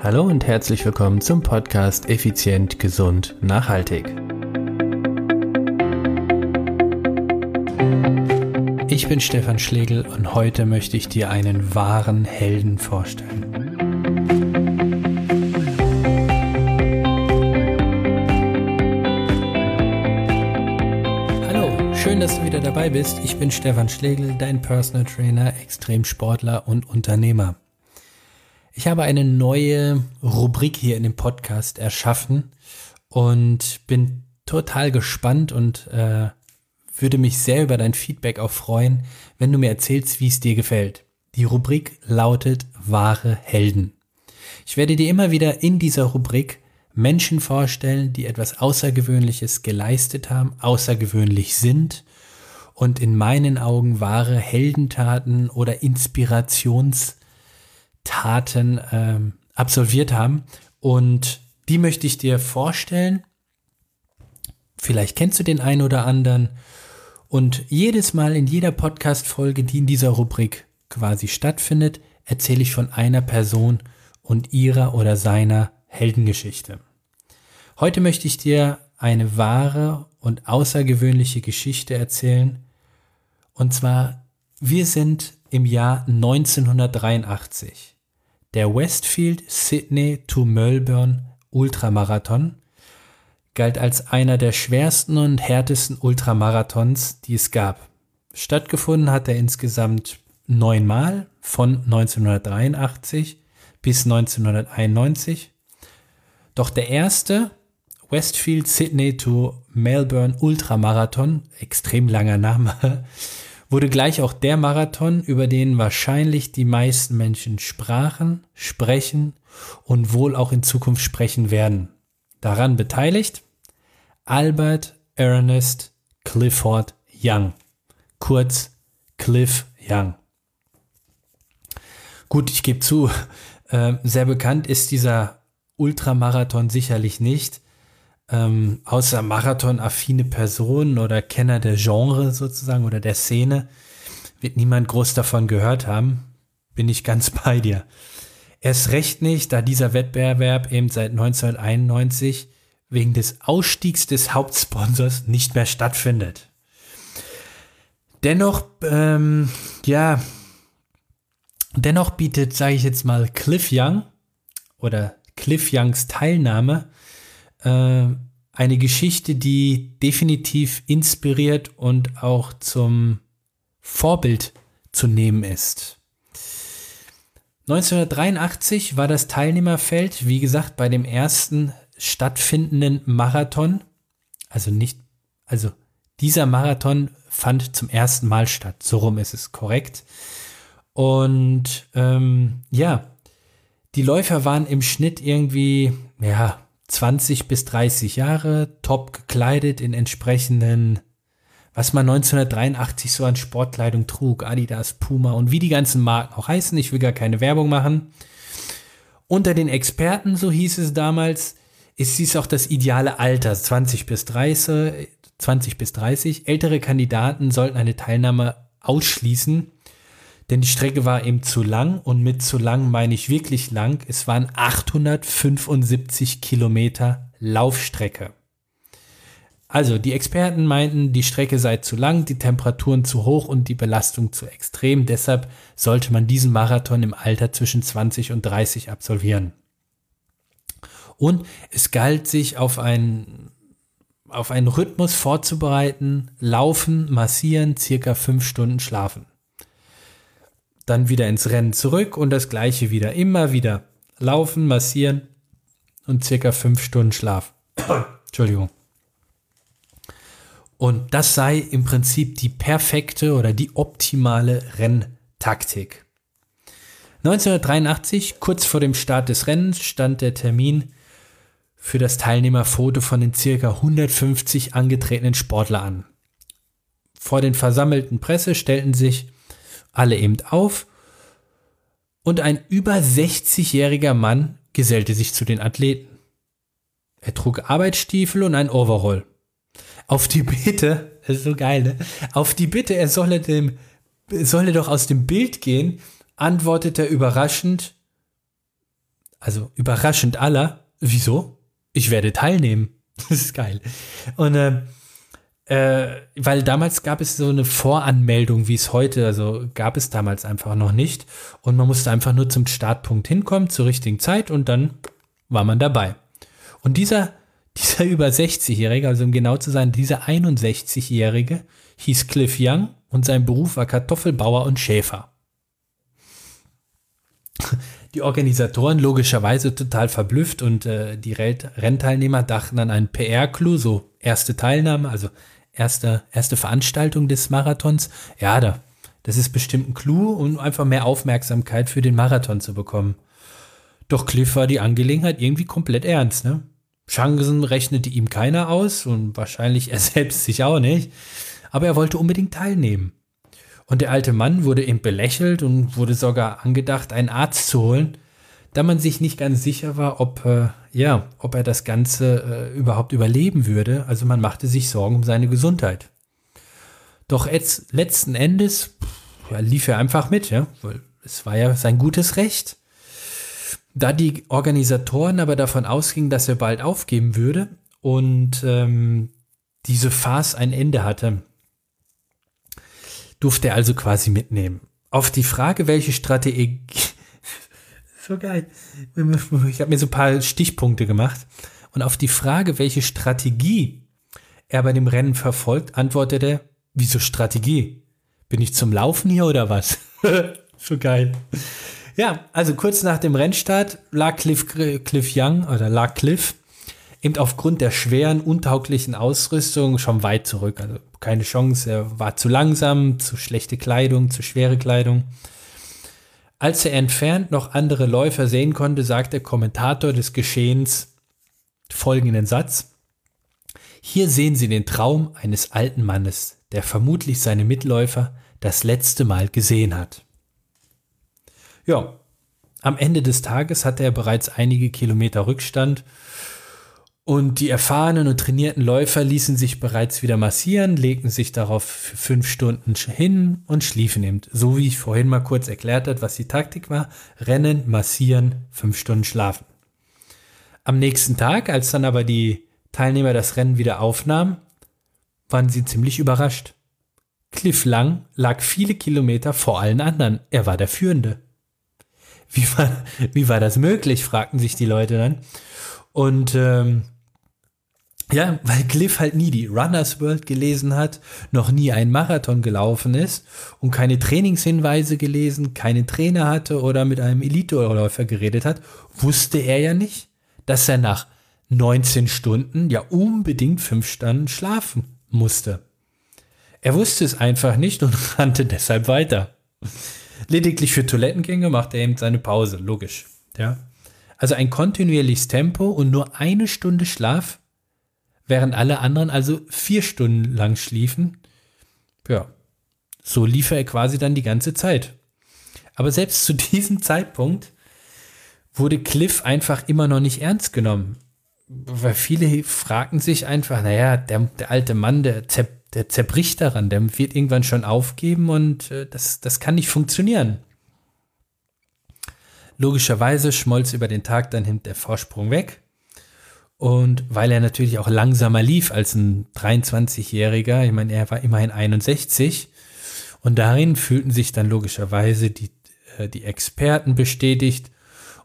Hallo und herzlich willkommen zum Podcast Effizient, Gesund, Nachhaltig. Ich bin Stefan Schlegel und heute möchte ich dir einen wahren Helden vorstellen. Hallo, schön, dass du wieder dabei bist. Ich bin Stefan Schlegel, dein Personal Trainer, Extremsportler und Unternehmer. Ich habe eine neue Rubrik hier in dem Podcast erschaffen und bin total gespannt und äh, würde mich sehr über dein Feedback auch freuen, wenn du mir erzählst, wie es dir gefällt. Die Rubrik lautet wahre Helden. Ich werde dir immer wieder in dieser Rubrik Menschen vorstellen, die etwas Außergewöhnliches geleistet haben, außergewöhnlich sind und in meinen Augen wahre Heldentaten oder Inspirations Taten ähm, absolviert haben. Und die möchte ich dir vorstellen. Vielleicht kennst du den einen oder anderen. Und jedes Mal in jeder Podcast-Folge, die in dieser Rubrik quasi stattfindet, erzähle ich von einer Person und ihrer oder seiner Heldengeschichte. Heute möchte ich dir eine wahre und außergewöhnliche Geschichte erzählen. Und zwar, wir sind im Jahr 1983. Der Westfield Sydney to Melbourne Ultramarathon galt als einer der schwersten und härtesten Ultramarathons, die es gab. Stattgefunden hat er insgesamt neunmal von 1983 bis 1991. Doch der erste Westfield Sydney to Melbourne Ultramarathon, extrem langer Name, wurde gleich auch der Marathon, über den wahrscheinlich die meisten Menschen sprachen, sprechen und wohl auch in Zukunft sprechen werden. Daran beteiligt Albert Ernest Clifford Young, kurz Cliff Young. Gut, ich gebe zu, äh, sehr bekannt ist dieser Ultramarathon sicherlich nicht ähm, außer Marathon-affine Personen oder Kenner der Genre sozusagen oder der Szene, wird niemand groß davon gehört haben. Bin ich ganz bei dir. Erst recht nicht, da dieser Wettbewerb eben seit 1991 wegen des Ausstiegs des Hauptsponsors nicht mehr stattfindet. Dennoch, ähm, ja, dennoch bietet, sage ich jetzt mal, Cliff Young oder Cliff Youngs Teilnahme äh, eine Geschichte, die definitiv inspiriert und auch zum Vorbild zu nehmen ist. 1983 war das Teilnehmerfeld, wie gesagt, bei dem ersten stattfindenden Marathon, also nicht, also dieser Marathon fand zum ersten Mal statt, so rum ist es korrekt. Und ähm, ja, die Läufer waren im Schnitt irgendwie, ja, 20 bis 30 Jahre, top gekleidet in entsprechenden, was man 1983 so an Sportkleidung trug, Adidas, Puma und wie die ganzen Marken auch heißen. Ich will gar keine Werbung machen. Unter den Experten, so hieß es damals, ist dies auch das ideale Alter, 20 bis 30, 20 bis 30. Ältere Kandidaten sollten eine Teilnahme ausschließen, denn die Strecke war eben zu lang und mit zu lang meine ich wirklich lang. Es waren 875 Kilometer Laufstrecke. Also die Experten meinten, die Strecke sei zu lang, die Temperaturen zu hoch und die Belastung zu extrem. Deshalb sollte man diesen Marathon im Alter zwischen 20 und 30 absolvieren. Und es galt sich auf einen, auf einen Rhythmus vorzubereiten, laufen, massieren, circa fünf Stunden schlafen dann wieder ins Rennen zurück und das gleiche wieder. Immer wieder laufen, massieren und circa fünf Stunden Schlaf. Entschuldigung. Und das sei im Prinzip die perfekte oder die optimale Renntaktik. 1983, kurz vor dem Start des Rennens, stand der Termin für das Teilnehmerfoto von den circa 150 angetretenen Sportler an. Vor den versammelten Presse stellten sich alle eben auf und ein über 60-jähriger Mann gesellte sich zu den Athleten. Er trug Arbeitsstiefel und ein Overall. Auf die Bitte, das ist so geil, ne? Auf die Bitte, er solle dem, solle doch aus dem Bild gehen, antwortet er überraschend, also überraschend aller, wieso? Ich werde teilnehmen. Das ist geil. Und äh, äh, weil damals gab es so eine Voranmeldung, wie es heute, also gab es damals einfach noch nicht. Und man musste einfach nur zum Startpunkt hinkommen, zur richtigen Zeit und dann war man dabei. Und dieser, dieser über 60-Jährige, also um genau zu sein, dieser 61-Jährige hieß Cliff Young und sein Beruf war Kartoffelbauer und Schäfer. Die Organisatoren logischerweise total verblüfft und äh, die Rennteilnehmer dachten an einen PR-Clou, so erste Teilnahme, also erste, erste Veranstaltung des Marathons. Ja, da, das ist bestimmt ein Clou, um einfach mehr Aufmerksamkeit für den Marathon zu bekommen. Doch Cliff war die Angelegenheit irgendwie komplett ernst, ne? Chancen rechnete ihm keiner aus und wahrscheinlich er selbst sich auch nicht. Aber er wollte unbedingt teilnehmen. Und der alte Mann wurde eben belächelt und wurde sogar angedacht, einen Arzt zu holen, da man sich nicht ganz sicher war, ob, äh, ja, ob er das Ganze äh, überhaupt überleben würde. Also man machte sich Sorgen um seine Gesundheit. Doch jetzt, letzten Endes ja, lief er einfach mit, ja, weil es war ja sein gutes Recht. Da die Organisatoren aber davon ausgingen, dass er bald aufgeben würde und ähm, diese Farce ein Ende hatte, durfte er also quasi mitnehmen. Auf die Frage, welche Strategie, so geil, ich habe mir so ein paar Stichpunkte gemacht und auf die Frage, welche Strategie er bei dem Rennen verfolgt, antwortete er, wieso Strategie? Bin ich zum Laufen hier oder was? so geil. Ja, also kurz nach dem Rennstart lag Cliff, Cliff Young oder lag Cliff eben aufgrund der schweren, untauglichen Ausrüstung schon weit zurück. Also keine Chance, er war zu langsam, zu schlechte Kleidung, zu schwere Kleidung. Als er entfernt noch andere Läufer sehen konnte, sagt der Kommentator des Geschehens folgenden Satz. Hier sehen Sie den Traum eines alten Mannes, der vermutlich seine Mitläufer das letzte Mal gesehen hat. Ja, am Ende des Tages hatte er bereits einige Kilometer Rückstand und die erfahrenen und trainierten Läufer ließen sich bereits wieder massieren, legten sich darauf für fünf Stunden hin und schliefen eben. So wie ich vorhin mal kurz erklärt habe, was die Taktik war. Rennen, massieren, fünf Stunden schlafen. Am nächsten Tag, als dann aber die Teilnehmer das Rennen wieder aufnahmen, waren sie ziemlich überrascht. Cliff Lang lag viele Kilometer vor allen anderen. Er war der Führende. Wie war, wie war das möglich, fragten sich die Leute dann. Und ähm, ja, weil Cliff halt nie die Runners World gelesen hat, noch nie einen Marathon gelaufen ist und keine Trainingshinweise gelesen, keinen Trainer hatte oder mit einem Elite-Läufer geredet hat, wusste er ja nicht, dass er nach 19 Stunden ja unbedingt fünf Stunden schlafen musste. Er wusste es einfach nicht und rannte deshalb weiter. Lediglich für Toilettengänge machte er eben seine Pause, logisch. Ja. Also ein kontinuierliches Tempo und nur eine Stunde Schlaf während alle anderen also vier Stunden lang schliefen. Ja, so lief er quasi dann die ganze Zeit. Aber selbst zu diesem Zeitpunkt wurde Cliff einfach immer noch nicht ernst genommen. Weil viele fragten sich einfach, naja, der, der alte Mann, der, der zerbricht daran, der wird irgendwann schon aufgeben und äh, das, das kann nicht funktionieren. Logischerweise schmolz über den Tag dann der Vorsprung weg. Und weil er natürlich auch langsamer lief als ein 23-Jähriger, ich meine, er war immerhin 61. Und darin fühlten sich dann logischerweise die, äh, die Experten bestätigt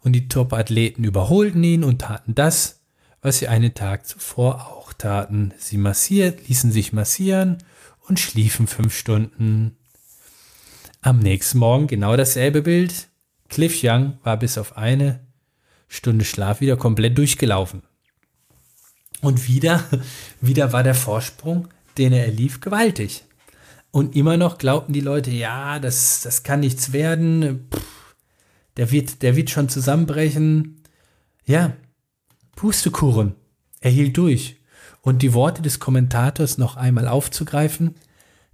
und die Top-Athleten überholten ihn und taten das, was sie einen Tag zuvor auch taten. Sie massiert, ließen sich massieren und schliefen fünf Stunden. Am nächsten Morgen genau dasselbe Bild. Cliff Young war bis auf eine Stunde Schlaf wieder komplett durchgelaufen. Und wieder, wieder war der Vorsprung, den er lief, gewaltig. Und immer noch glaubten die Leute, ja, das, das kann nichts werden. Pff, der, wird, der wird schon zusammenbrechen. Ja, Pustekuchen. Er hielt durch. Und die Worte des Kommentators noch einmal aufzugreifen.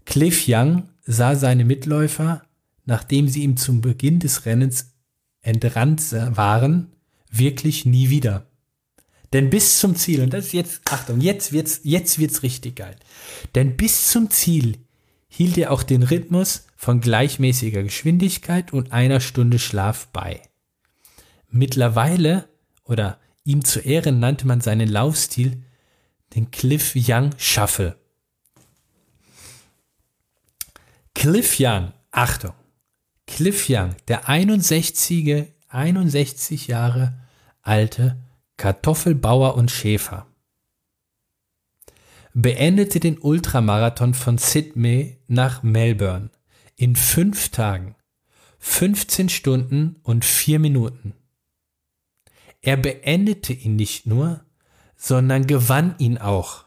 Cliff Young sah seine Mitläufer, nachdem sie ihm zum Beginn des Rennens entrannt waren, wirklich nie wieder. Denn bis zum Ziel, und das ist jetzt, Achtung, jetzt wird's, jetzt wird's richtig geil. Denn bis zum Ziel hielt er auch den Rhythmus von gleichmäßiger Geschwindigkeit und einer Stunde Schlaf bei. Mittlerweile oder ihm zu Ehren nannte man seinen Laufstil den Cliff Young Shuffle. Cliff Young, Achtung, Cliff Young, der 61, 61 Jahre alte Kartoffelbauer und Schäfer, beendete den Ultramarathon von Sydney nach Melbourne in fünf Tagen, 15 Stunden und vier Minuten. Er beendete ihn nicht nur, sondern gewann ihn auch.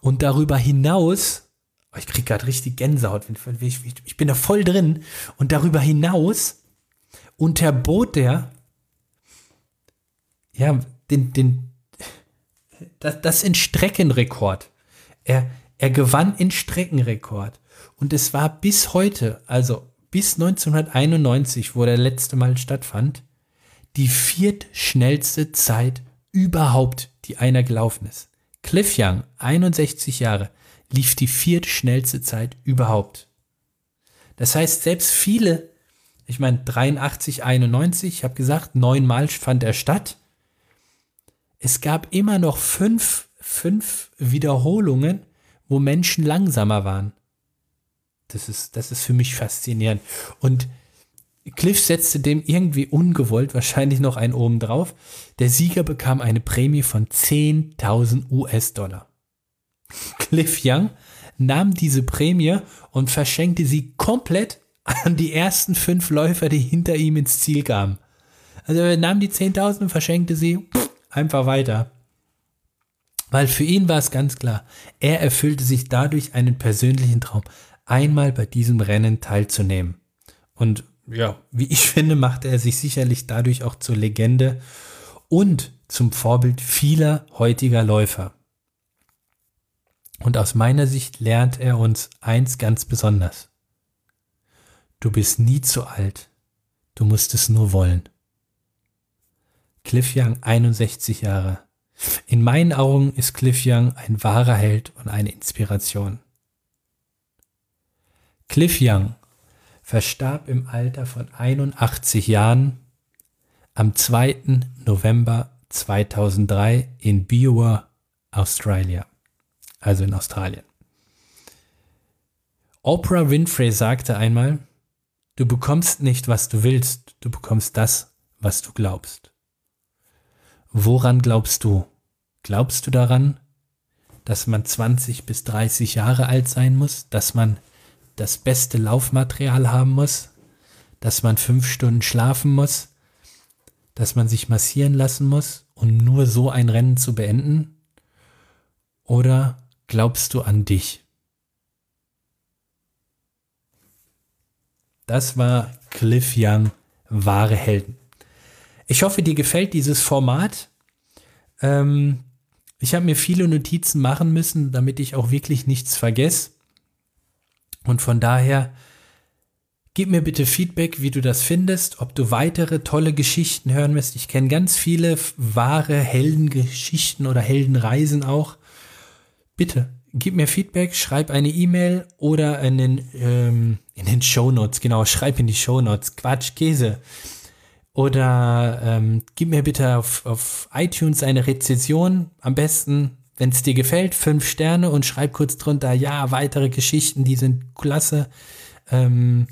Und darüber hinaus, oh, ich krieg gerade richtig Gänsehaut, ich bin da voll drin, und darüber hinaus unterbot er, ja, den, den, das, das in Streckenrekord. Er, er gewann in Streckenrekord. Und es war bis heute, also bis 1991, wo der letzte Mal stattfand, die viertschnellste Zeit überhaupt, die einer gelaufen ist. Cliff Young, 61 Jahre, lief die viertschnellste Zeit überhaupt. Das heißt, selbst viele, ich meine 83, 91, ich habe gesagt, neunmal fand er statt. Es gab immer noch fünf, fünf Wiederholungen, wo Menschen langsamer waren. Das ist, das ist für mich faszinierend. Und Cliff setzte dem irgendwie ungewollt wahrscheinlich noch einen oben drauf. Der Sieger bekam eine Prämie von 10.000 US-Dollar. Cliff Young nahm diese Prämie und verschenkte sie komplett an die ersten fünf Läufer, die hinter ihm ins Ziel kamen. Also er nahm die 10.000 und verschenkte sie einfach weiter. Weil für ihn war es ganz klar, er erfüllte sich dadurch einen persönlichen Traum, einmal bei diesem Rennen teilzunehmen. Und ja, wie ich finde, machte er sich sicherlich dadurch auch zur Legende und zum Vorbild vieler heutiger Läufer. Und aus meiner Sicht lernt er uns eins ganz besonders. Du bist nie zu alt, du musst es nur wollen. Cliff Young, 61 Jahre. In meinen Augen ist Cliff Young ein wahrer Held und eine Inspiration. Cliff Young verstarb im Alter von 81 Jahren am 2. November 2003 in Biwa, Australia, also in Australien. Oprah Winfrey sagte einmal, du bekommst nicht, was du willst, du bekommst das, was du glaubst. Woran glaubst du? Glaubst du daran, dass man 20 bis 30 Jahre alt sein muss, dass man das beste Laufmaterial haben muss, dass man fünf Stunden schlafen muss, dass man sich massieren lassen muss, um nur so ein Rennen zu beenden? Oder glaubst du an dich? Das war Cliff Young, wahre Helden. Ich hoffe, dir gefällt dieses Format. Ähm, ich habe mir viele Notizen machen müssen, damit ich auch wirklich nichts vergesse. Und von daher, gib mir bitte Feedback, wie du das findest, ob du weitere tolle Geschichten hören wirst. Ich kenne ganz viele wahre Heldengeschichten oder Heldenreisen auch. Bitte, gib mir Feedback, schreib eine E-Mail oder in den, ähm, in den Show Notes, genau, schreib in die Show Notes. Quatsch, Käse. Oder ähm, gib mir bitte auf, auf iTunes eine Rezession. Am besten wenn es dir gefällt, fünf Sterne und schreib kurz drunter, ja, weitere Geschichten, die sind klasse. Ähm,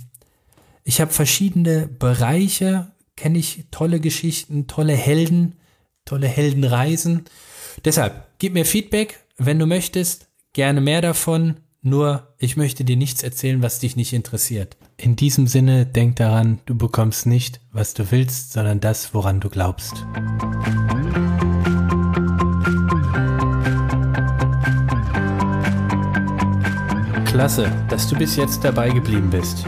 ich habe verschiedene Bereiche, kenne ich tolle Geschichten, tolle Helden, tolle Heldenreisen. Deshalb, gib mir Feedback, wenn du möchtest, gerne mehr davon. Nur, ich möchte dir nichts erzählen, was dich nicht interessiert. In diesem Sinne, denk daran, du bekommst nicht, was du willst, sondern das, woran du glaubst. Klasse, dass du bis jetzt dabei geblieben bist.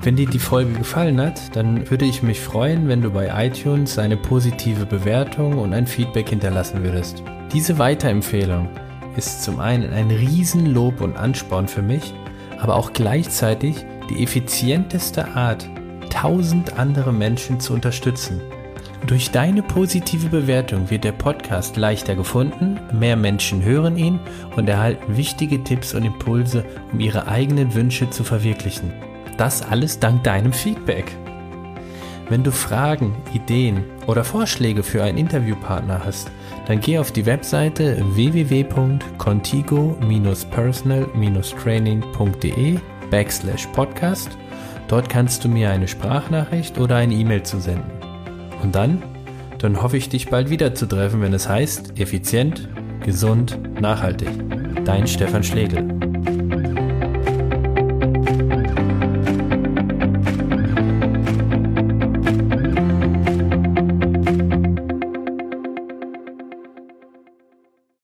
Wenn dir die Folge gefallen hat, dann würde ich mich freuen, wenn du bei iTunes eine positive Bewertung und ein Feedback hinterlassen würdest. Diese Weiterempfehlung ist zum einen ein Riesenlob und Ansporn für mich, aber auch gleichzeitig die effizienteste Art, tausend andere Menschen zu unterstützen. Durch deine positive Bewertung wird der Podcast leichter gefunden, mehr Menschen hören ihn und erhalten wichtige Tipps und Impulse, um ihre eigenen Wünsche zu verwirklichen. Das alles dank deinem Feedback. Wenn du Fragen, Ideen oder Vorschläge für einen Interviewpartner hast, dann geh auf die Webseite www.contigo-personal-training.de backslash podcast. Dort kannst du mir eine Sprachnachricht oder eine E-Mail zusenden. Und dann? Dann hoffe ich, dich bald wieder zu treffen, wenn es heißt, effizient, gesund, nachhaltig. Dein Stefan Schlegel.